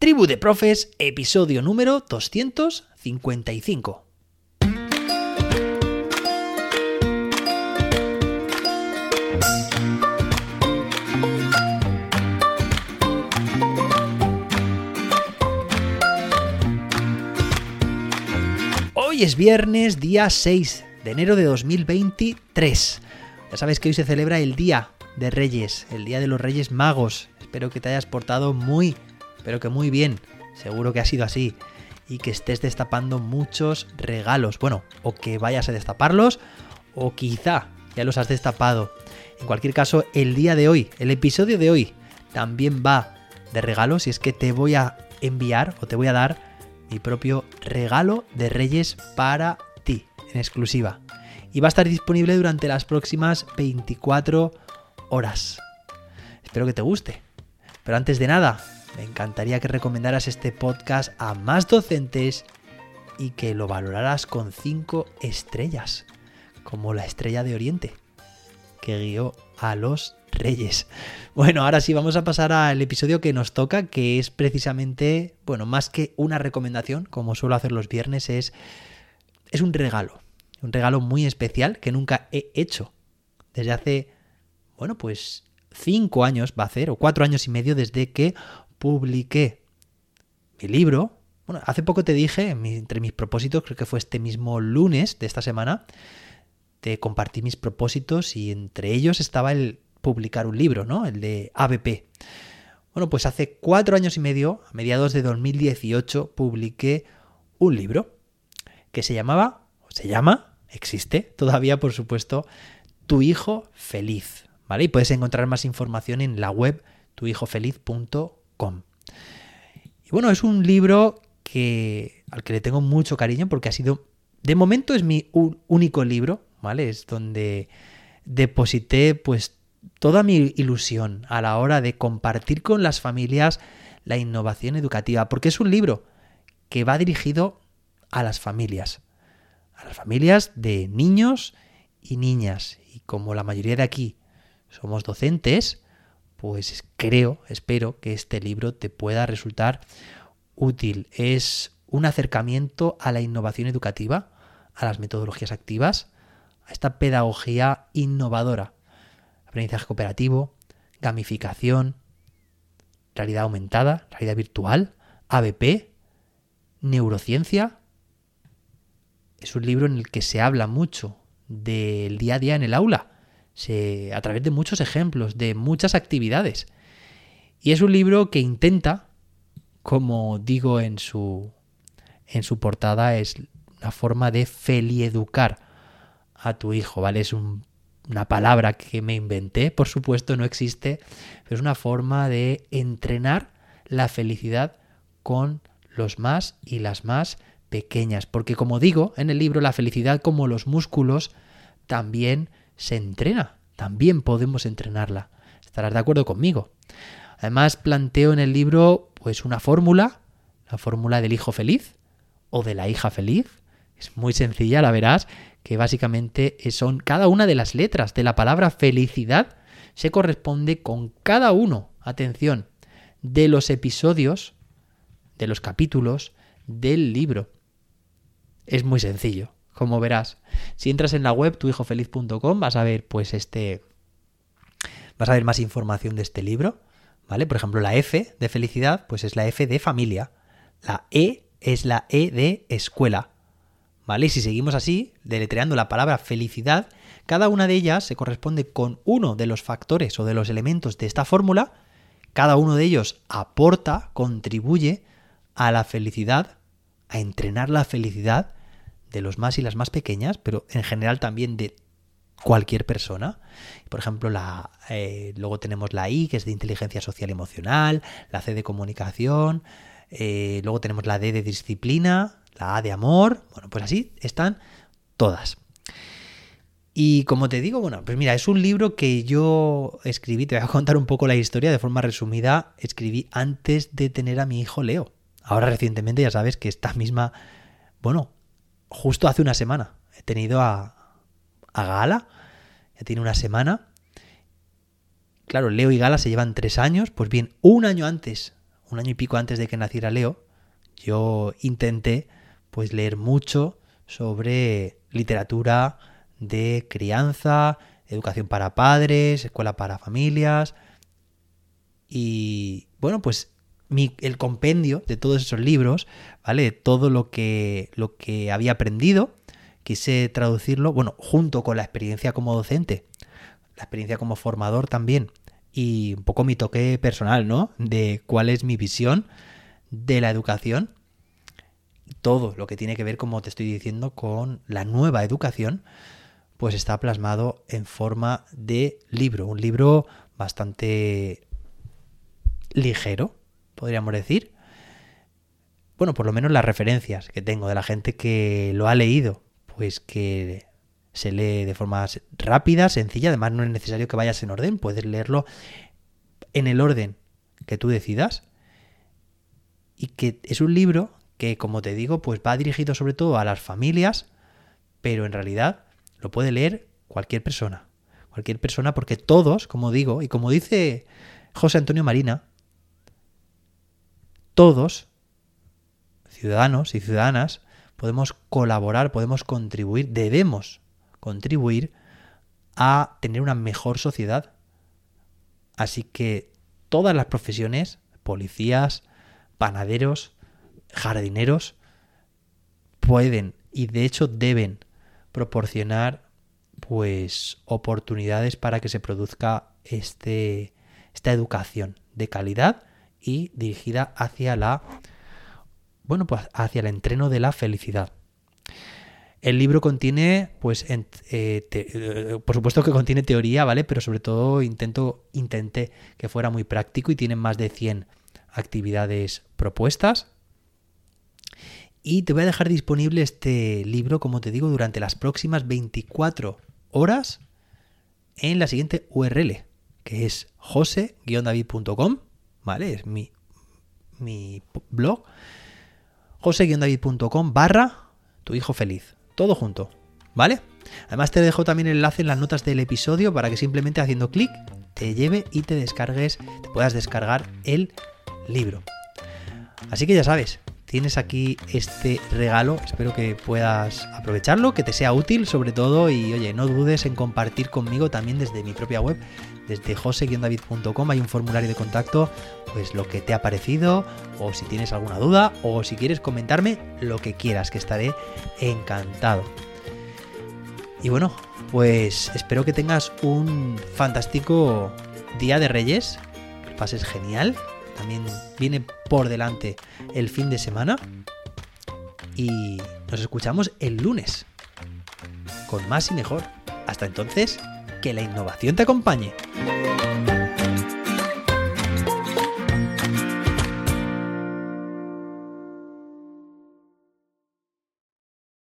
Tribu de Profes, episodio número 255. Hoy es viernes, día 6 de enero de 2023. Ya sabes que hoy se celebra el Día de Reyes, el Día de los Reyes Magos. Espero que te hayas portado muy, pero que muy bien. Seguro que ha sido así. Y que estés destapando muchos regalos. Bueno, o que vayas a destaparlos, o quizá ya los has destapado. En cualquier caso, el día de hoy, el episodio de hoy, también va de regalos. Y es que te voy a enviar o te voy a dar mi propio regalo de Reyes para ti, en exclusiva. Y va a estar disponible durante las próximas 24 horas. Espero que te guste. Pero antes de nada, me encantaría que recomendaras este podcast a más docentes y que lo valoraras con 5 estrellas, como la estrella de Oriente, que guió a los reyes. Bueno, ahora sí vamos a pasar al episodio que nos toca, que es precisamente, bueno, más que una recomendación, como suelo hacer los viernes, es, es un regalo. Un regalo muy especial que nunca he hecho. Desde hace, bueno, pues cinco años va a hacer, o cuatro años y medio desde que publiqué mi libro. Bueno, hace poco te dije, entre mis propósitos, creo que fue este mismo lunes de esta semana, te compartí mis propósitos y entre ellos estaba el publicar un libro, ¿no? El de ABP. Bueno, pues hace cuatro años y medio, a mediados de 2018, publiqué un libro que se llamaba, o se llama, existe todavía, por supuesto, Tu hijo feliz, ¿vale? Y puedes encontrar más información en la web tuhijofeliz.com. Y bueno, es un libro que al que le tengo mucho cariño porque ha sido, de momento es mi único libro, ¿vale? Es donde deposité pues toda mi ilusión a la hora de compartir con las familias la innovación educativa, porque es un libro que va dirigido a las familias, a las familias de niños y niñas. Y como la mayoría de aquí somos docentes, pues creo, espero que este libro te pueda resultar útil. Es un acercamiento a la innovación educativa, a las metodologías activas, a esta pedagogía innovadora aprendizaje cooperativo, gamificación, realidad aumentada, realidad virtual, ABP, neurociencia. Es un libro en el que se habla mucho del día a día en el aula, a través de muchos ejemplos, de muchas actividades. Y es un libro que intenta, como digo en su, en su portada, es una forma de felieducar a tu hijo, ¿vale? Es un una palabra que me inventé, por supuesto no existe, pero es una forma de entrenar la felicidad con los más y las más pequeñas, porque como digo en el libro, la felicidad como los músculos también se entrena, también podemos entrenarla. Estarás de acuerdo conmigo. Además planteo en el libro pues una fórmula, la fórmula del hijo feliz o de la hija feliz. Es muy sencilla, la verás, que básicamente son cada una de las letras de la palabra felicidad se corresponde con cada uno, atención, de los episodios, de los capítulos del libro. Es muy sencillo, como verás. Si entras en la web tuhijofeliz.com vas a ver pues este vas a ver más información de este libro, ¿vale? Por ejemplo, la F de felicidad pues es la F de familia, la E es la E de escuela, ¿Vale? Y si seguimos así, deletreando la palabra felicidad, cada una de ellas se corresponde con uno de los factores o de los elementos de esta fórmula, cada uno de ellos aporta, contribuye a la felicidad, a entrenar la felicidad de los más y las más pequeñas, pero en general también de cualquier persona. Por ejemplo, la, eh, luego tenemos la I, que es de inteligencia social emocional, la C de comunicación, eh, luego tenemos la D de disciplina, la A de amor, bueno, pues así están todas. Y como te digo, bueno, pues mira, es un libro que yo escribí, te voy a contar un poco la historia de forma resumida, escribí antes de tener a mi hijo Leo. Ahora recientemente ya sabes que esta misma, bueno, justo hace una semana he tenido a, Gala, ya tiene una semana. Claro, Leo y Gala se llevan tres años, pues bien, un año antes, un año y pico antes de que naciera Leo, yo intenté pues leer mucho sobre literatura de crianza, educación para padres, escuela para familias. Y bueno, pues el compendio de todos esos libros, ¿vale? Todo lo que, lo que había aprendido, quise traducirlo, bueno, junto con la experiencia como docente, la experiencia como formador también, y un poco mi toque personal, ¿no? De cuál es mi visión de la educación, todo lo que tiene que ver, como te estoy diciendo, con la nueva educación, pues está plasmado en forma de libro, un libro bastante ligero, podríamos decir. Bueno, por lo menos las referencias que tengo de la gente que lo ha leído, pues que se lee de forma rápida, sencilla, además no es necesario que vayas en orden, puedes leerlo en el orden que tú decidas. Y que es un libro que, como te digo, pues va dirigido sobre todo a las familias, pero en realidad lo puede leer cualquier persona. Cualquier persona, porque todos, como digo, y como dice José Antonio Marina, todos, ciudadanos y ciudadanas, podemos colaborar, podemos contribuir, debemos contribuir a tener una mejor sociedad. Así que todas las profesiones, policías, panaderos, jardineros, pueden y de hecho deben proporcionar pues oportunidades para que se produzca este, esta educación de calidad y dirigida hacia la bueno pues hacia el entreno de la felicidad. El libro contiene pues eh, eh, por supuesto que contiene teoría vale pero sobre todo intento intenté que fuera muy práctico y tiene más de 100 actividades propuestas. Y te voy a dejar disponible este libro, como te digo, durante las próximas 24 horas en la siguiente URL, que es jose-david.com, ¿vale? Es mi, mi blog. jose-david.com barra tu hijo feliz. Todo junto, ¿vale? Además te dejo también el enlace en las notas del episodio para que simplemente haciendo clic te lleve y te descargues, te puedas descargar el libro. Así que ya sabes, tienes aquí este regalo. Espero que puedas aprovecharlo, que te sea útil sobre todo y oye, no dudes en compartir conmigo también desde mi propia web, desde jose-david.com hay un formulario de contacto, pues lo que te ha parecido o si tienes alguna duda o si quieres comentarme lo que quieras, que estaré encantado. Y bueno, pues espero que tengas un fantástico día de Reyes, que pases genial, también viene por delante el fin de semana. Y nos escuchamos el lunes con más y mejor. Hasta entonces, que la innovación te acompañe.